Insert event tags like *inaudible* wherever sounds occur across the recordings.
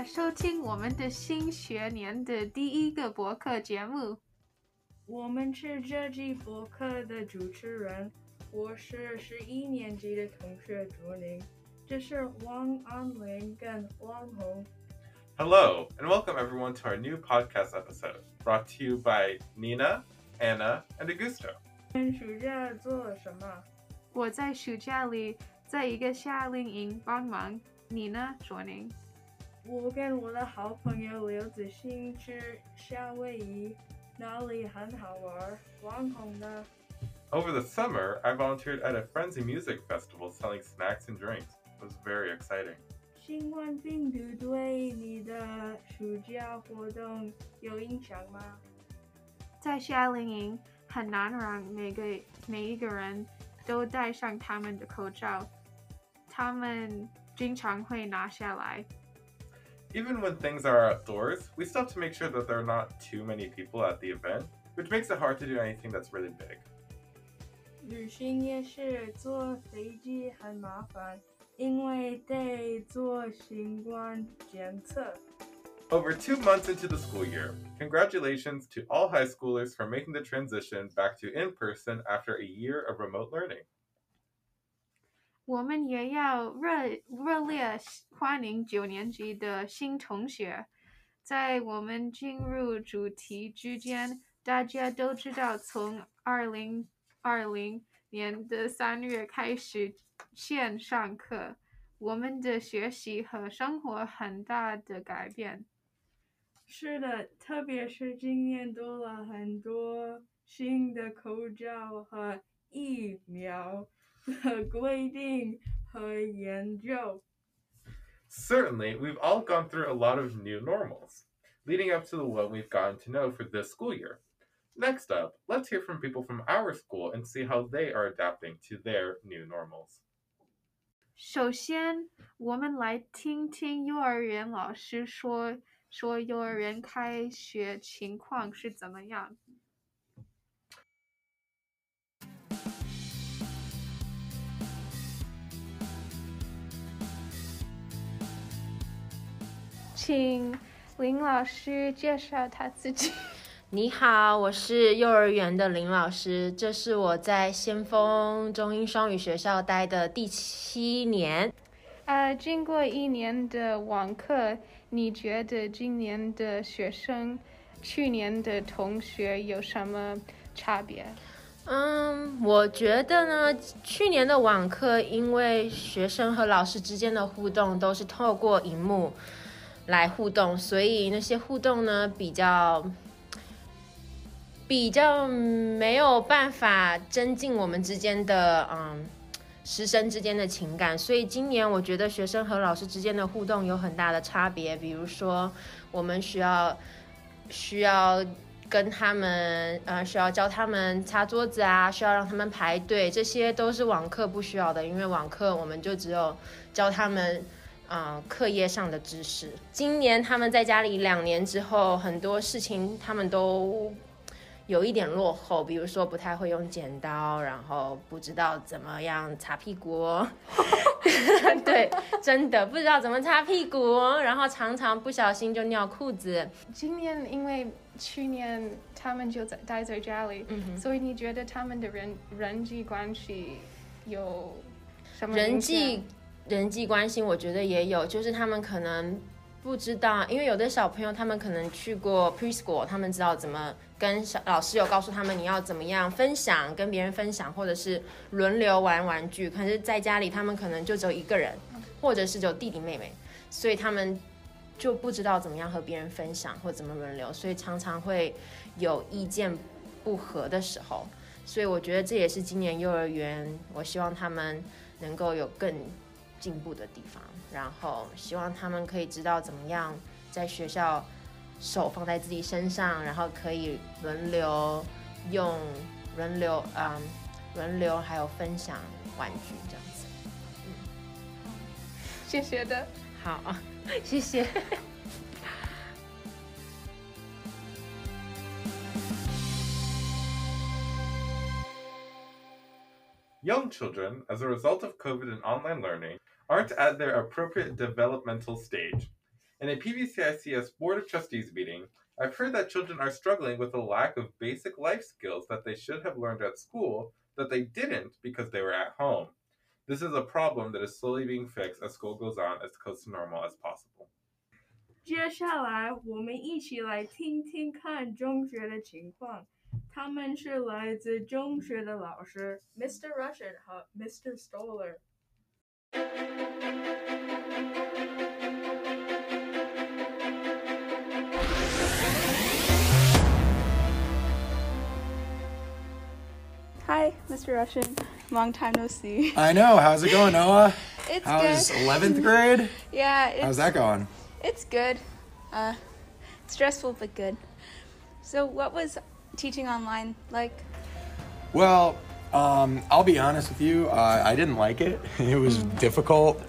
家收听我们的新学年的第一个博客节目。我们是这季博客的主持人，我是十一年级的同学卓宁，这是汪安林跟汪红。Hello, and welcome everyone to our new podcast episode, brought to you by Nina, Anna, and Augusto. 你暑假做了什么？我在暑假里在一个夏令营帮忙。你呢，卓宁？我跟我的好朋友刘子欣去夏威夷，那里很好玩。汪红呢？ Over the summer, I volunteered at a Frenzy Music Festival selling snacks and drinks. It was very exciting. 新冠病毒对你的暑假活动有影响吗？在夏令营很难让每个每一个人都戴上他们的口罩，他们经常会拿下来。 Even when things are outdoors, we still have to make sure that there are not too many people at the event, which makes it hard to do anything that's really big. 旅行也是坐飞机很麻烦，因为得做新冠检测。 Over two months into the school year, congratulations to all high schoolers for making the transition back to in person after a year of remote learning. 我们也要热热烈欢迎九年级的新同学。在我们进入主题之间，大家都知道，从二零二零年的三月开始线上课，我们的学习和生活很大的改变。是的，特别是今年多了很多新的口罩和疫苗 的*laughs* 规定和研究。 Certainly, we've all gone through a lot of new normals, leading up to the one we've gotten to know for this school year. Next up, let's hear from people from our school and see how they are adapting to their new normals. 首先，我们来听听幼儿园老师说说幼儿园开学情况是怎么样。 请林老师介绍他自己。你好，我是幼儿园的林老师，这是我在先锋中英双语学校待的第七年。呃，经过一年的网课，你觉得今年的学生、去年的同学有什么差别？嗯，我觉得呢，去年的网课，因为学生和老师之间的互动都是透过荧幕来互动，所以那些互动呢比较比较没有办法增进我们之间的嗯师生之间的情感，所以今年我觉得学生和老师之间的互动有很大的差别，比如说我们需要需要。跟他们，呃，需要教他们擦桌子啊，需要让他们排队，这些都是网课不需要的，因为网课我们就只有教他们，啊、课业上的知识。今年他们在家里两年之后，很多事情他们都有一点落后，比如说不太会用剪刀，然后不知道怎么样擦屁股哦。*laughs* 对，真的不知道怎么擦屁股哦，然后常常不小心就尿裤子。今年因为去年他们就在待在家里，所以你觉得他们的人人际关系有什么人际人际关系，我觉得也有，就是他们可能不知道，因为有的小朋友他们可能去过 preschool，他们知道怎么跟小老师有告诉他们你要怎么样分享，跟别人分享，或者是轮流玩玩具。可是在家里，他们可能就只有一个人，或者是只有弟弟妹妹，所以他们就不知道怎么样和别人分享或怎么轮流，所以常常会有意见不合的时候。所以我觉得这也是今年幼儿园，我希望他们能够有更进步的地方，然后希望他们可以知道怎么样在学校手放在自己身上，然后可以轮流用轮流嗯轮流还有分享玩具这样子。谢谢的。好，谢谢。Young children, as a result of COVID and online learning, aren't at their appropriate developmental stage. In a PVCICS Board of Trustees meeting, I've heard that children are struggling with a lack of basic life skills that they should have learned at school that they didn't because they were at home. This is a problem that is slowly being fixed as school goes on as close to normal as possible. 接下来我们一起来听听看中学的情况。 他们是来自中学的老师 Mr. Russian 和 Mr. Stoller。 Hi, Mr. Russian. Long time no see. I know. How's it going, Noah? *laughs* It's How's good. 11th grade? Yeah, it's, How's that going? it's good. Uh, stressful but good. So, what was teaching online like? Well, um, I'll be honest with you. Uh, I didn't like it. *laughs* It was difficult.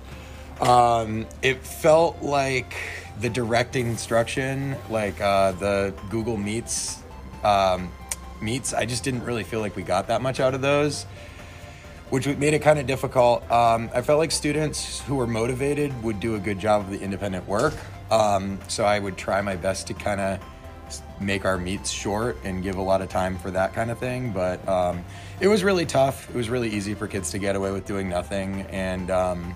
Um, it felt like the direct instruction, like uh, the Google Meets um, meets. I just didn't really feel like we got that much out of those, which made it kind of difficult. Um, I felt like students who were motivated would do a good job of the independent work. Um, so I would try my best to kind of make our meets short and give a lot of time for that kind of thing. But um, it was really tough. It was really easy for kids to get away with doing nothing. And um,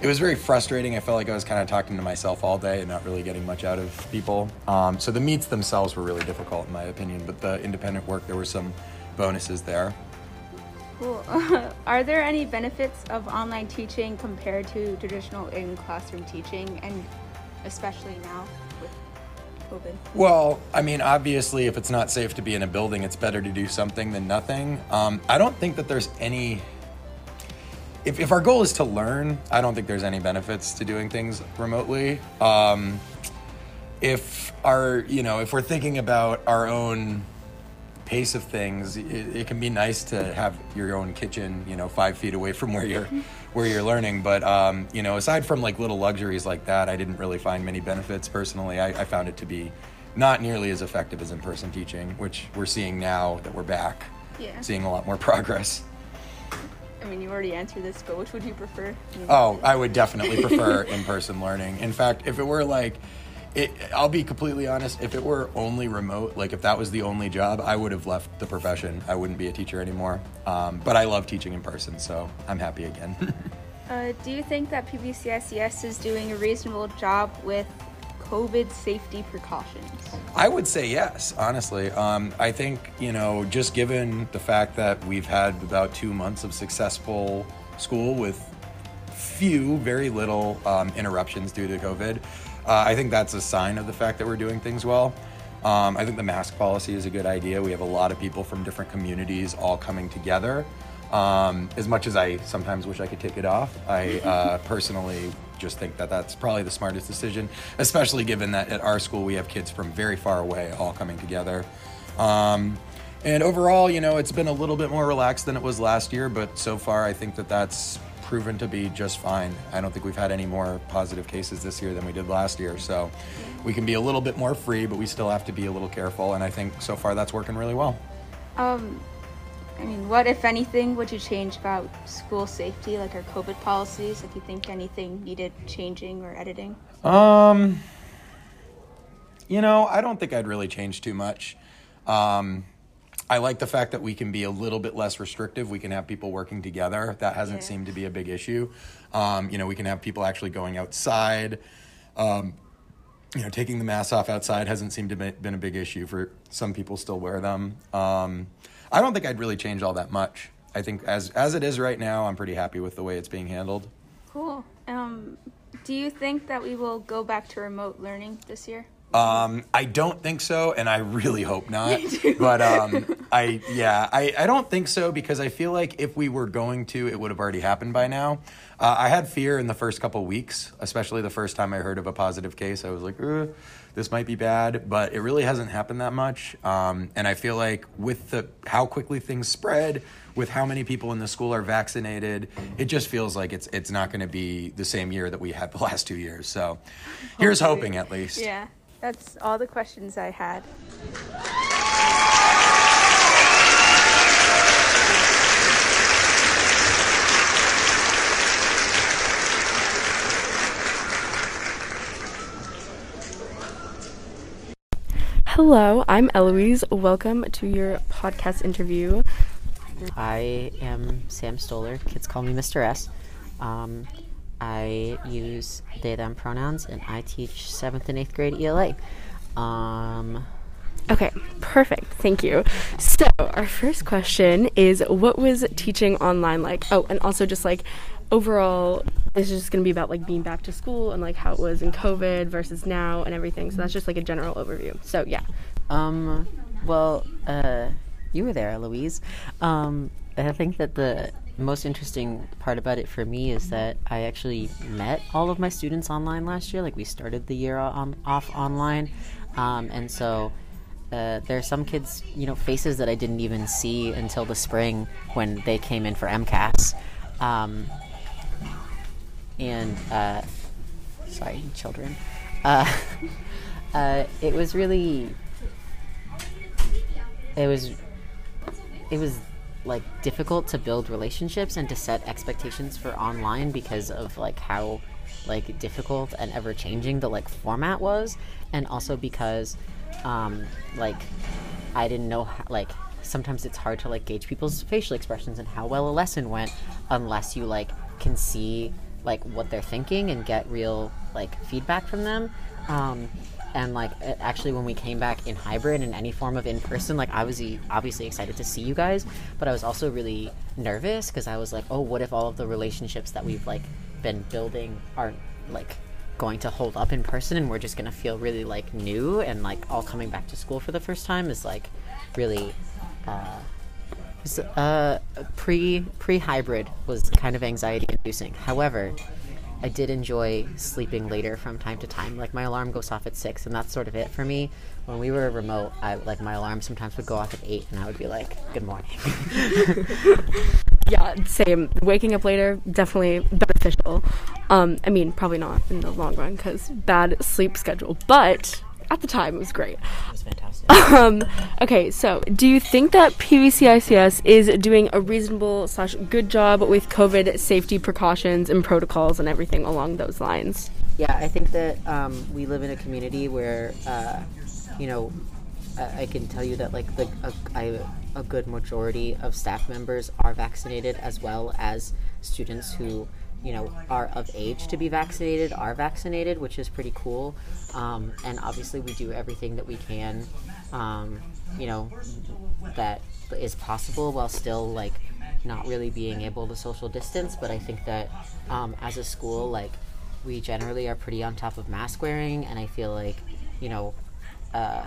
it was very frustrating. I felt like I was kind of talking to myself all day and not really getting much out of people. Um, so the meets themselves were really difficult, in my opinion. But the independent work, there were some bonuses there. Cool. *laughs* Are there any benefits of online teaching compared to traditional in classroom teaching, and especially now COVID? Well, I mean, obviously, if it's not safe to be in a building, it's better to do something than nothing. Um, I don't think that there's any. If, if our goal is to learn, I don't think there's any benefits to doing things remotely. Um, if our, you know, if we're thinking about our own pace of things, it, it can be nice to have your own kitchen, you know, five feet away from where you're where you're learning. But um, you know, aside from like little luxuries like that, I didn't really find many benefits personally. I, I found it to be not nearly as effective as in-person teaching, which we're seeing now that we're back, Yeah. seeing a lot more *laughs* progress. I mean, you already answered this, but which would you prefer? Oh, I would definitely prefer in-person learning. In fact, if it were like, it, I'll be completely honest. If it were only remote, like if that was the only job, I would have left the profession. I wouldn't be a teacher anymore. Um, but I love teaching in person, so I'm happy again. *laughs* Uh, do you think that PVCICS is doing a reasonable job with COVID safety precautions? I would say yes, honestly. Um, I think, you know, just given the fact that we've had about two months of successful school with few, very little um, interruptions due to COVID, uh, I think that's a sign of the fact that we're doing things well. Um, I think the mask policy is a good idea. We have a lot of people from different communities all coming together. Um, as much as I sometimes wish I could take it off, I *laughs* uh, personally just think that that's probably the smartest decision, especially given that at our school we have kids from very far away all coming together. Um, and overall, you know, it's been a little bit more relaxed than it was last year, but so far I think that that's proven to be just fine. I don't think we've had any more positive cases this year than we did last year. So we can be a little bit more free, but we still have to be a little careful. And I think so far that's working really well. Um, I mean, what, if anything, would you change about school safety, like our COVID policies? If you think anything needed changing or editing? Um, you know, I don't think I'd really change too much. Um, I like the fact that we can be a little bit less restrictive. We can have people working together. That hasn't Yeah. seemed to be a big issue. Um, you know, we can have people actually going outside. Um, you know, taking the masks off outside hasn't seemed to be been a big issue for some people. Still wear them. Um, I don't think I'd really change all that much. I think as as it is right now, I'm pretty happy with the way it's being handled. Cool. Um, do you think that we will go back to remote learning this year? Um, I don't think so, and I really hope *laughs* not. but um, I, yeah, I, I don't think so because I feel like if we were going to, it would have already happened by now. Uh, I had fear in the first couple weeks, especially the first time I heard of a positive case. I was like, "Uh, this might be bad, but it really hasn't happened that much. Um, and I feel like with the how quickly things spread, with how many people in the school are vaccinated, it just feels like it's it's not going to be the same year that we had the *laughs* last two years. So, here's hoping at least. Yeah, that's all the questions I had. Hello, I'm Eloise. Welcome to your podcast interview. I am Sam Stoller. Kids call me Mr. S. Um, I use they them pronouns and I teach seventh and eighth grade ELA. Um, Okay, perfect. Thank you. So, our first question is what was teaching online like? Oh, and also just like overall, this is just going to be about like being back to school and like how it was in COVID versus now and everything. So, that's just like a general overview. So, yeah. um, well, uh, you were there, Louise. Um, I think that the most interesting part about it for me is that I actually met all of my students online last year. Like we started the year on off online, um, and so uh, there are some kids, you know, faces that I didn't even see until the spring when they came in for MCAS. Um, and uh, sorry, children. Uh, *laughs* uh, it was really, it was, it was like difficult to build relationships and to set expectations for online because of like how like difficult and ever changing the like format was, and also because um, like I didn't know how, like sometimes it's hard to like gauge people's facial expressions and how well a lesson went unless you like can see like what they're thinking and get real like feedback from them. Um, and like actually when we came back in hybrid and any form of in person like i was obviously excited to see you guys but i was also really nervous because i was like oh what if all of the relationships that we've like been building aren't like going to hold up in person and we're just going to feel really like new and like all coming back to school for the first time is like really uh uh pre pre hybrid was kind of anxiety inducing however I did enjoy sleeping later from time to time. Like my alarm goes off at six, and that's sort of it for me. When we were remote, I like my alarm sometimes would go off at eight, and I would be like, "Good morning." *laughs* Yeah, same. Waking up later, definitely beneficial. Um, I mean, probably not in the long run because bad sleep schedule, but at the time it was great. it was fantastic. Um, okay, so do you think that PVCICS is doing a reasonable slash good job with COVID safety precautions and protocols and everything along those lines? Yeah, I think that um, we live in a community where, uh, you know, I, I can tell you that like the a, I, a good majority of staff members are vaccinated, as well as students who, you know, are of age to be vaccinated are vaccinated, which is pretty cool. Um, and obviously, we do everything that we can, um, you know, that is possible while still like not really being able to social distance. But I think that um, as a school, like we generally are pretty on top of mask wearing, and I feel like, you know, uh,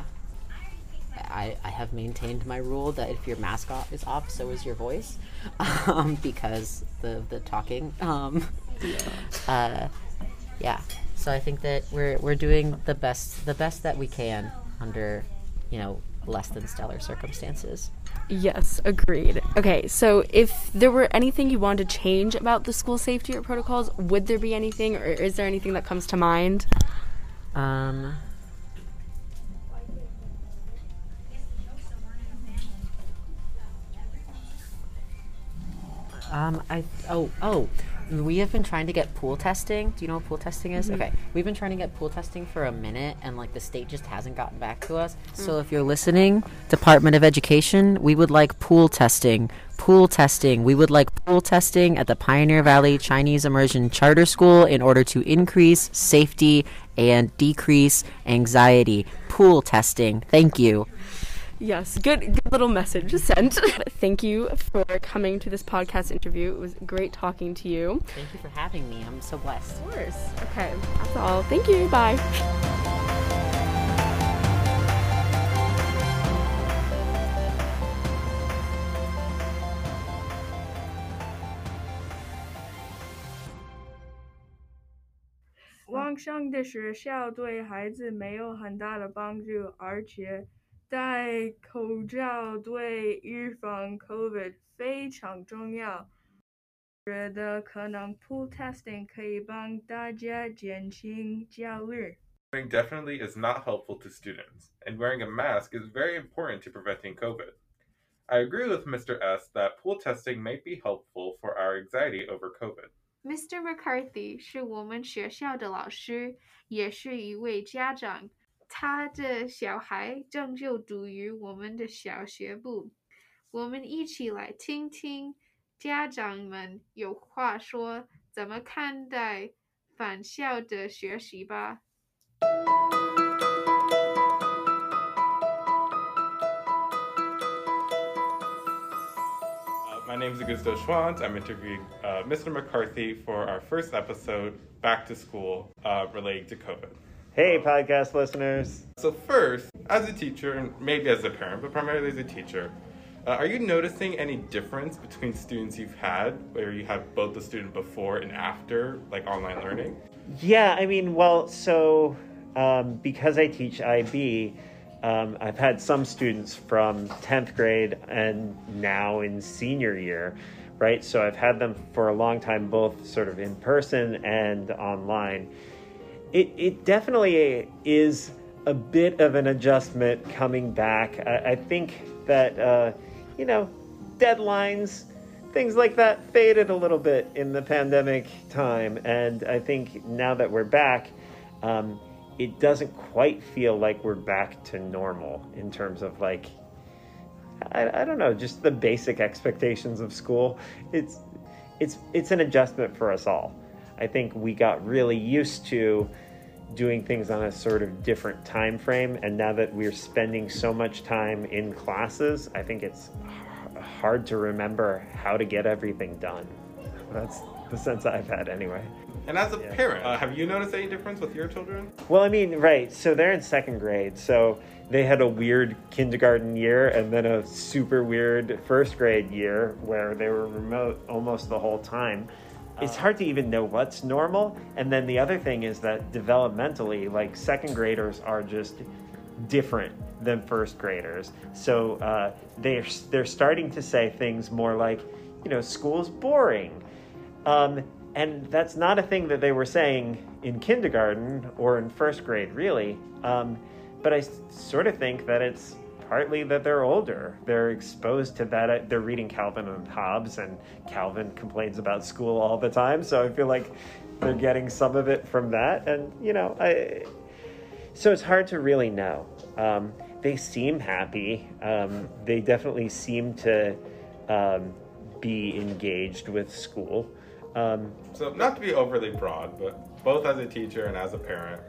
I, I have maintained my rule that if your mask off is off, so is your voice, *laughs* um, because the the talking. Um, uh, yeah. So I think that we're we're doing the best the best that we can under, you know, less than stellar circumstances. Yes, agreed. Okay, so if there were anything you wanted to change about the school safety or protocols, would there be anything, or is there anything that comes to mind? Um, um, I oh oh, we have been trying to get pool testing. Do you know what pool testing is? Mm-hmm. Okay, we've been trying to get pool testing for a minute, and like the state just hasn't gotten back to us. So mm. if you're listening, Department of Education, we would like pool testing. Pool testing. We would like pool testing at the Pioneer Valley Chinese Immersion Charter School in order to increase safety and decrease anxiety. Pool testing. Thank you. Yes, good, good little message sent. *laughs* Thank you for coming to this podcast interview. It was great talking to you. Thank you for having me. I'm so blessed. Of course. Okay, that's all. Thank you. Bye. Wow. 网上的学校对孩子没有很大的帮助，而且 戴口罩对预防 COVID 非常重要。觉得可能 pool testing 可以帮大家减轻焦虑。 Wearing definitely is not helpful to students, and wearing a mask is very important to preventing COVID. I agree with Mr. S that pool testing may be helpful for our anxiety over COVID. Mr. McCarthy 是我们学校的老师，也是一位家长。 他的小孩正就读于我们的小学部。我们一起来听听家长们有话说，怎么看待返校的学习吧。My name is a gusto Schwanz. I'm interviewing Mr. McCarthy for our first episode, Back to School, relating to COVID. Hey, podcast listeners. So, first, as a teacher, and maybe as a parent, but primarily as a teacher, uh, are you noticing any difference between students you've had, where you have both the student before and after, like online learning? Yeah, I mean, well, so um, because I teach IB, um, I've had some students from 10th grade and now in senior year, right? So I've had them for a long time, both sort of in person and online. It, it definitely is a bit of an adjustment coming back. I, I think that, uh, you know, deadlines, things like that faded a little bit in the pandemic time. And I think now that we're back, um, it doesn't quite feel like we're back to normal in terms of like, I, I don't know, just the basic expectations of school. It's, it's, it's an adjustment for us all. I think we got really used to doing things on a sort of different time frame and now that we're spending so much time in classes i think it's hard to remember how to get everything done that's the sense i've had anyway And as a Yeah. parent, uh, have you noticed any difference with your children? well i mean right so they're in second grade so they had a weird kindergarten year and then a super weird first grade year where they were remote almost the whole time it's hard to even know what's normal and then the other thing is that developmentally like second graders are just different than first graders so uh, they're they're starting to say things more like you know school's boring um, and that's not a thing that they were saying in kindergarten or in first grade, really. Um, but I sort of think that it's partly that they're older. They're exposed to that. They're reading Calvin and Hobbes, and Calvin complains about school all the time. So I feel like they're getting some of it from that. And, you know, I. So it's hard to really know. Um, they seem happy. Um, they definitely seem to um, be engaged with school. Um, So, not to be overly broad, but both as a teacher and as a parent,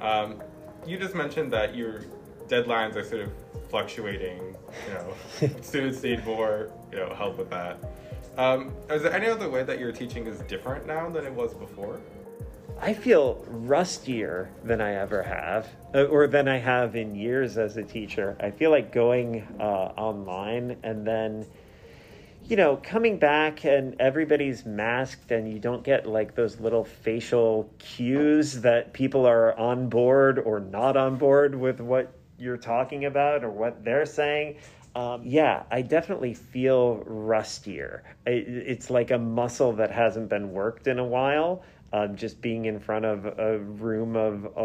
um, you just mentioned that your deadlines are sort of fluctuating. You know, *laughs* students need more, you know, help with that. Um, is there any other way that your teaching is different now than it was before? I feel rustier than I ever have, uh, or than I have in years as a teacher. I feel like going uh, online and then, you know, coming back and everybody's masked and you don't get like those little facial cues that people are on board or not on board with what you're talking about or what they're saying. Um, yeah, I definitely feel rustier. I, it's like a muscle that hasn't been worked in a while. Um, just being in front of a room of a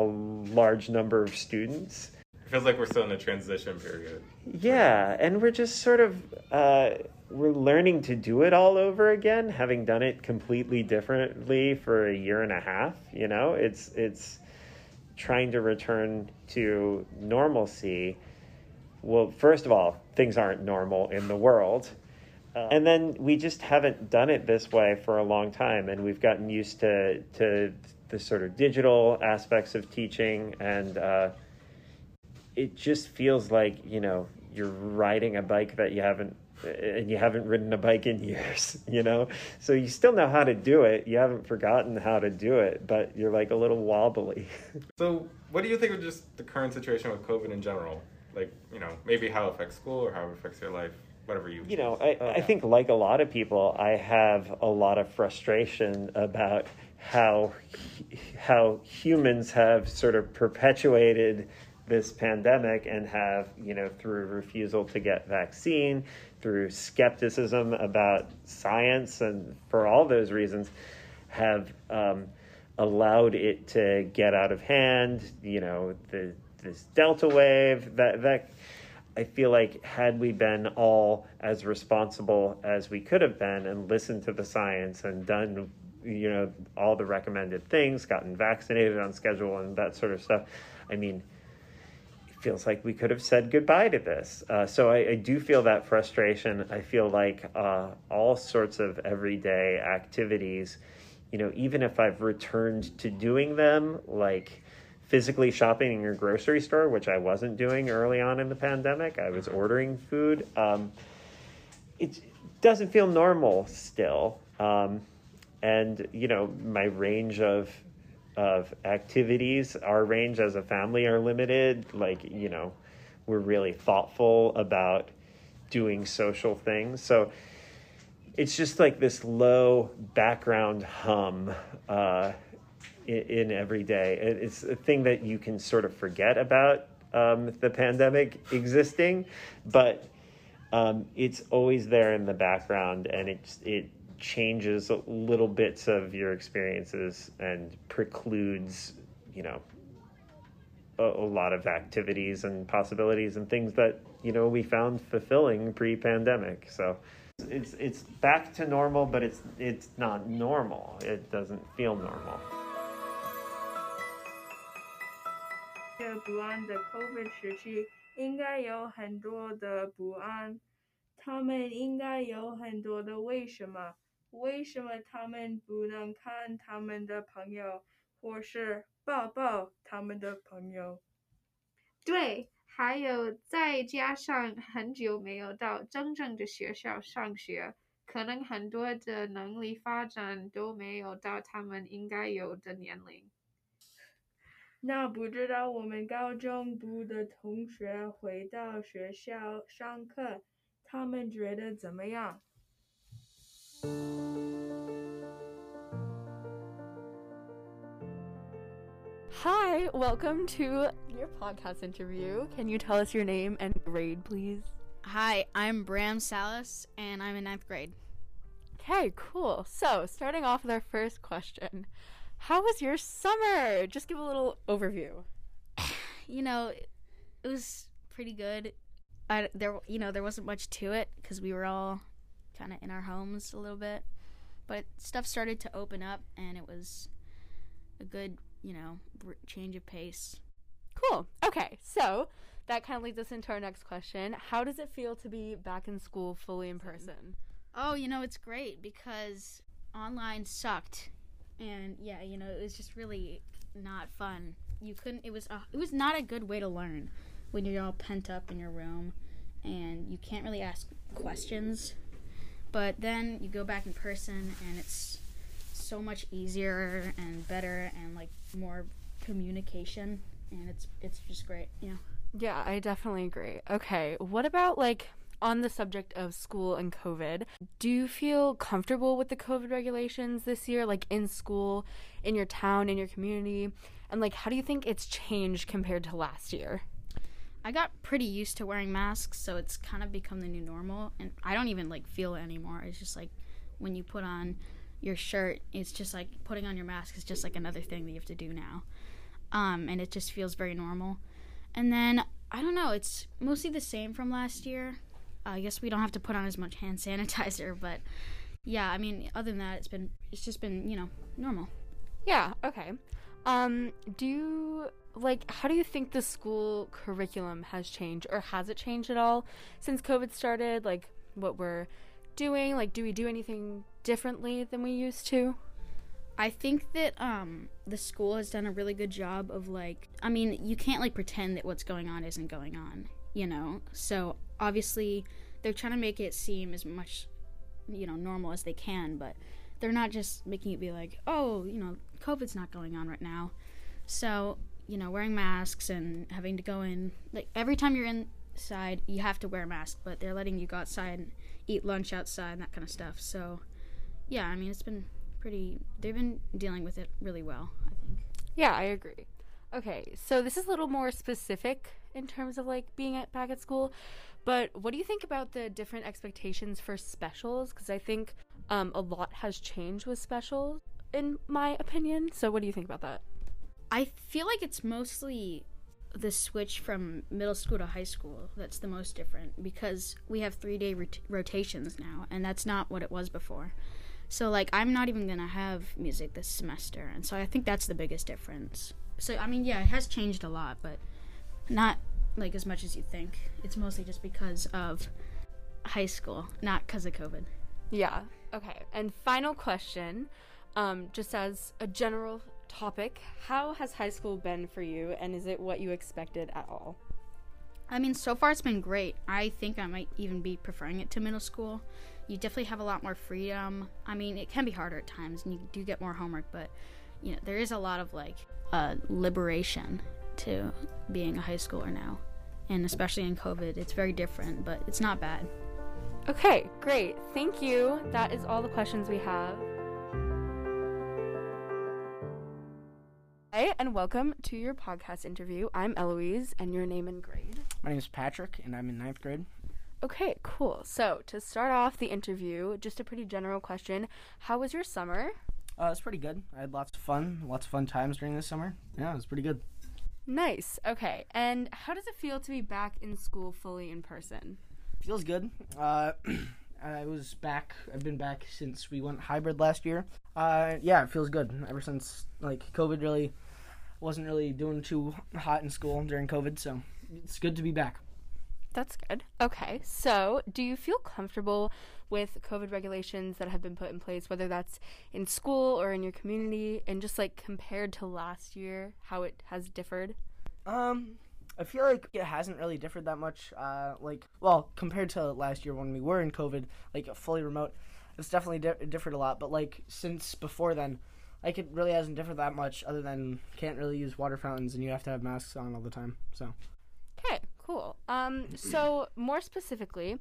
large number of students. It feels like we're still in a transition period. Yeah, and we're just sort of uh, we're learning to do it all over again, having done it completely differently for a year and a half. You know, it's it's trying to return to normalcy. Well, first of all, things aren't normal in the world. Uh, and then we just haven't done it this way for a long time, and we've gotten used to to the sort of digital aspects of teaching, and uh, it just feels like you know you're riding a bike that you haven't and you haven't ridden a bike in *laughs* years you know so you still know how to do it you haven't forgotten how to do it but you're like a little wobbly *laughs* So, what do you think of just the current situation with COVID in general? Like, you know, maybe how it affects school or how it affects your life, whatever you. you know I, oh, I think like a lot of people i have a lot of frustration about how how humans have sort of perpetuated this pandemic and have you know through refusal to get vaccine through skepticism about science and for all those reasons have um, allowed it to get out of hand. You know the this delta wave that that I feel like had we been all as responsible as we could have been and listened to the science and done you know all the recommended things, gotten vaccinated on schedule and that sort of stuff, I mean, feels like we could have said goodbye to this. Uh, so I, I, do feel that frustration. I feel like uh, all sorts of everyday activities, you know, even if I've returned to doing them, like physically shopping in your grocery store, which I wasn't doing early on in the pandemic, I was ordering food. Um, it doesn't feel normal still. Um, and, you know, my range of of activities. Our range as a family are limited. Like, you know, we're really thoughtful about doing social things. So it's just like this low background hum uh, in, in, every day. It's a thing that you can sort of forget about um, the pandemic existing, but um, it's always there in the background and it's, it changes little bits of your experiences and precludes, you know, a, a, lot of activities and possibilities and things that you know we found fulfilling pre-pandemic. So it's it's back to normal, but it's it's not normal. It doesn't feel normal. 这不安的 COVID 时期，应该有很多的不安，他们应该有很多的为什么。 为什么他们不能看他们的朋友，或是抱抱他们的朋友？对，还有再加上很久没有到真正的学校上学，可能很多的能力发展都没有到他们应该有的年龄。那不知道我们高中部的同学回到学校上课，他们觉得怎么样？Hi, welcome to your podcast interview. Can you tell us your name and grade, please? Hi, I'm Bram Salas, and I'm in ninth grade. Okay, cool. So, starting off with our first question How was your summer? Just give a little overview. *sighs* you know, it was pretty good. I, there, you know, there wasn't much to it because we were all kind of in our homes a little bit. But stuff started to open up, and it was a good, you know, change of pace. Cool. Okay, so that kind of leads us into our next question. How does it feel to be back in school fully in person? Oh, you know, it's great because online sucked. And yeah, you know, it was just really not fun. You couldn't it was a, it was not a good way to learn when you're all pent up in your room and you can't really ask questions but then you go back in person and it's so much easier and better and like more communication and it's it's just great, you know. Yeah, I definitely agree. Okay, what about like on the subject of school and COVID, do you feel comfortable with the COVID regulations this year, like in school, in your town, in your community? And like, how do you think it's changed compared to last year? I got pretty used to wearing masks, so it's kind of become the new normal. And I don't even like feel it anymore. It's just like when you put on your shirt, it's just like putting on your mask is just like another thing that you have to do now. Um, and it just feels very normal. And then I don't know, it's mostly the same from last year. Uh, I guess we don't have to put on as much hand *laughs* sanitizer, but yeah, I mean, other than that, it's been it's just been you know normal. Yeah. Okay. Um, do like how do you think the school curriculum has changed or has it changed at all since covid started? Like what we're doing like do we do anything differently than we used to? I think that um the school has done a really good job of like i mean you can't like pretend that what's going on isn't going on you know? So obviously they're trying to make it seem as much you know normal as they can but they're not just making it be like oh you know covid's not going on right now. So you know, wearing masks and having to go in. Like every time you're inside, you have to wear a mask, but they're letting you go outside and eat lunch outside and that kind of stuff. So, yeah, I mean, it's been pretty. They've been dealing with it really well, I think. Yeah, I agree. Okay, so this is a little more specific in terms of like being at, back at school, but what do you think about the different expectations for specials? Because I think um, a lot has changed with specials, in my opinion. So, what do you think about that? I feel like it's mostly the switch from middle school to high school that's the most different because we have three day rot- rotations now, and that's not what it was before. So, like, I'm not even gonna have music this semester, and so I think that's the biggest difference. So, I mean, yeah, it has changed a lot, but not like as much as you think. It's mostly just because of high school, not because of COVID. Yeah. Okay. And final question, um, just as a general topic, how has high school been for you, and is it what you expected at all? I mean, so far it's been great. I think I might even be preferring it to middle school. You definitely have a lot more freedom. I mean, it can be harder at times, and you do get more homework, but you know, there is a lot of like uh, liberation to being a high schooler now, and especially in COVID, it's very different, but it's not bad. Okay, great. Thank you. That is all the questions we have. Hi, and welcome to your podcast interview. I'm Eloise, and your name and grade. My name is Patrick, and I'm in ninth grade. Okay, cool. So, to start off the interview, just a pretty general question How was your summer? Uh, it's pretty good. I had lots of fun, lots of fun times during the summer. Yeah, it was pretty good. Nice. Okay, and how does it feel to be back in school fully in person? Feels good. Uh, *clears throat* I was back. I've been back since we went hybrid last year. Uh, yeah, it feels good. Ever since like COVID really wasn't really doing too hot in school during COVID, so it's good to be back. That's good. Okay, so do you feel comfortable with COVID regulations that have been put in place, whether that's in school or in your community, and just like compared to last year, how it has differed? Um, I feel like it hasn't really differed that much. Uh, like, well, compared to last year when we were in COVID, like fully remote, it's definitely di- differed a lot. But like since before then, like it really hasn't differed that much, other than can't really use water fountains and you have to have masks on all the time. So. Okay, cool. Um, so more specifically,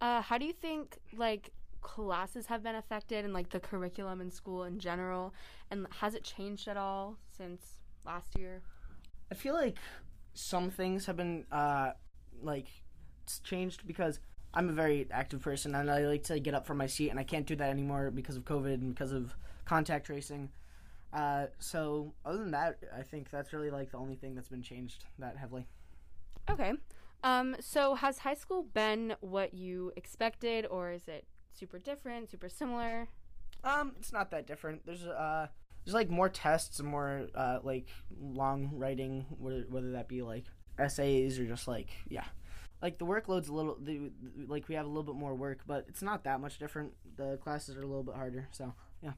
uh, how do you think like classes have been affected and like the curriculum in school in general, and has it changed at all since last year? I feel like some things have been uh, like changed because I'm a very active person and I like to get up from my seat and I can't do that anymore because of COVID and because of contact tracing. Uh, so other than that, I think that's really like the only thing that's been changed that heavily. Okay. Um, so has high school been what you expected or is it super different, super similar? Um, it's not that different. There's uh there's like more tests and more uh like long writing whether, whether that be like essays or just like yeah. Like the workload's a little the, like we have a little bit more work but it's not that much different. The classes are a little bit harder so yeah.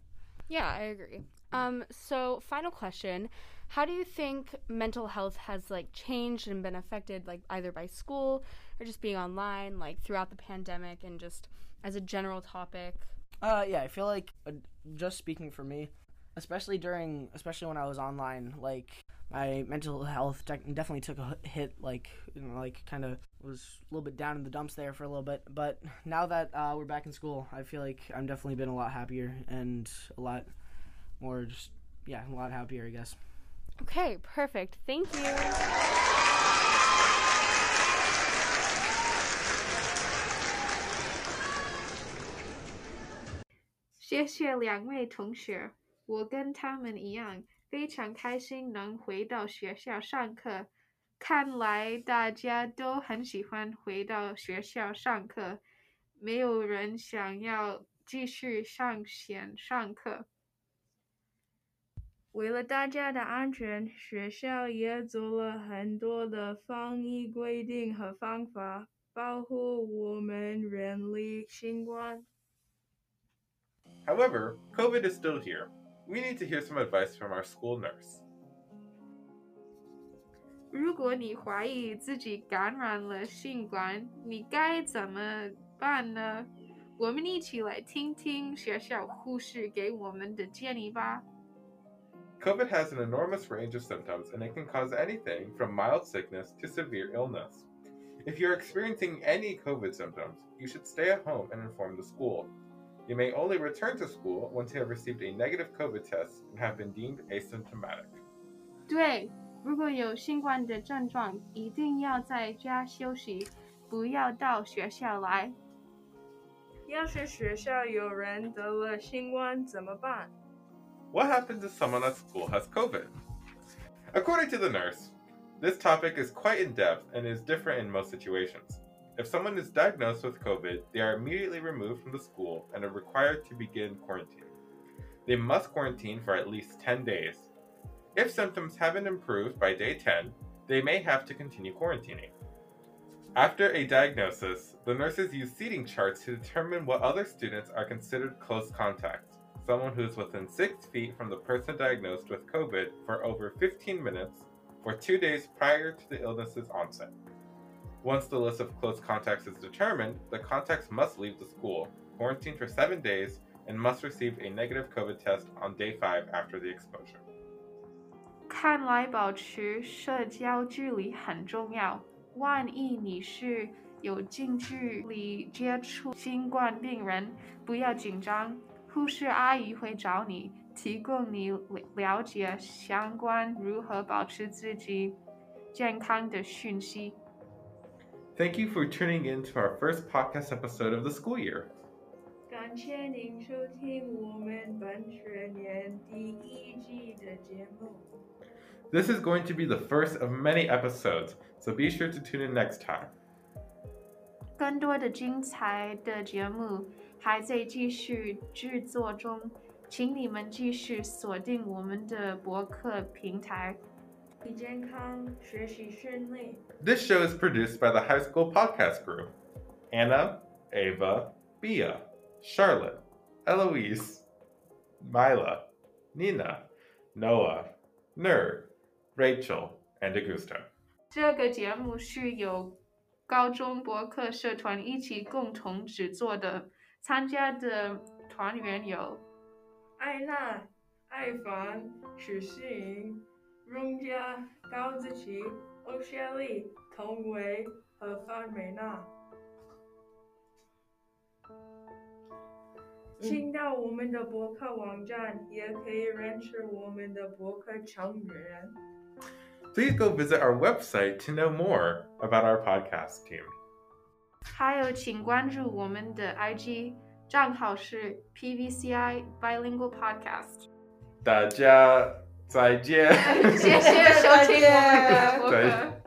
Yeah i agree. Um so final question. How do you think mental health has like changed and been affected like either by school or just being online like throughout the pandemic and just as a general topic? Uh yeah i feel like uh, just speaking for me especially during especially when i was online like my mental health definitely took a hit like you know like kind of was a little bit down in the dumps there for a little bit but now that uh, we're back in school i feel like i'm definitely been a lot happier and a lot more just yeah a lot happier i guess okay perfect thank you 谢谢两位同学， 我跟他们一样，非常开心能回到学校上课。看来大家都很喜欢回到学校上课，没有人想要继续上线上课。为了大家的安全，学校也做了很多的防疫规定和方法，保护我们远离新冠。However, COVID is still here. We need to hear some advice from our school nurse. 如果你怀疑自己感染了新冠，你该怎么办呢？我们一起来听听学校护士给我们的建议吧。 COVID has an enormous range of symptoms and it can cause anything from mild sickness to severe illness. If you're experiencing any COVID symptoms, you should stay at home and inform the school. You may only return to school once you have received a negative COVID test and have been deemed asymptomatic. 对，如果有新冠的症状，一定要在家休息，不要到学校来。要是学校有人得了新冠怎么办？ What happens if someone at school has COVID? According to the nurse, this topic is quite in depth and is different in most situations. If someone is diagnosed with COVID, they are immediately removed from the school and are required to begin quarantine. They must quarantine for at least 10 days. If symptoms haven't improved by day 10, they may have to continue quarantining. After a diagnosis, the nurses use seating charts to determine what other students are considered close contacts. Someone who is within six feet from the person diagnosed with COVID for over 15 minutes for two days prior to the illness's onset. Once the list of close contacts is determined, the contacts must leave the school, quarantine for seven days, and must receive a negative COVID test on day five after the exposure. 看来保持社交距离很重要。万一你是有近距离接触新冠病人，不要紧张，护士阿姨会找你，提供你了解相关如何保持自己健康的讯息。 Thank you for tuning in to our first podcast episode of the school year. 感谢您收听我们本学年第一季的节目。 This is going to be the first of many episodes, so be sure to tune in next time. 更多的精彩的节目还在继续制作中，请你们继续锁定我们的博客平台。 this show is produced by the High School Podcast Group. Anna, Ava, Bia, Charlotte, Eloise, Mila, Nina, Noah, Ner, Rachel, and Augusto. 这个节目是由高中博客社团一起共同制作的，参加的团员有艾娜、艾凡、许世莹。荣佳、高子琪、欧夏丽、童维和范美娜。请到我们的博客网站，也可以认识我们的博客成员。Please go visit our website to know more about our podcast team. 还有请关注我们的 IG 账号是 PVCI Bilingual Podcast。大家再见。*laughs* 谢谢收听我们的博再客。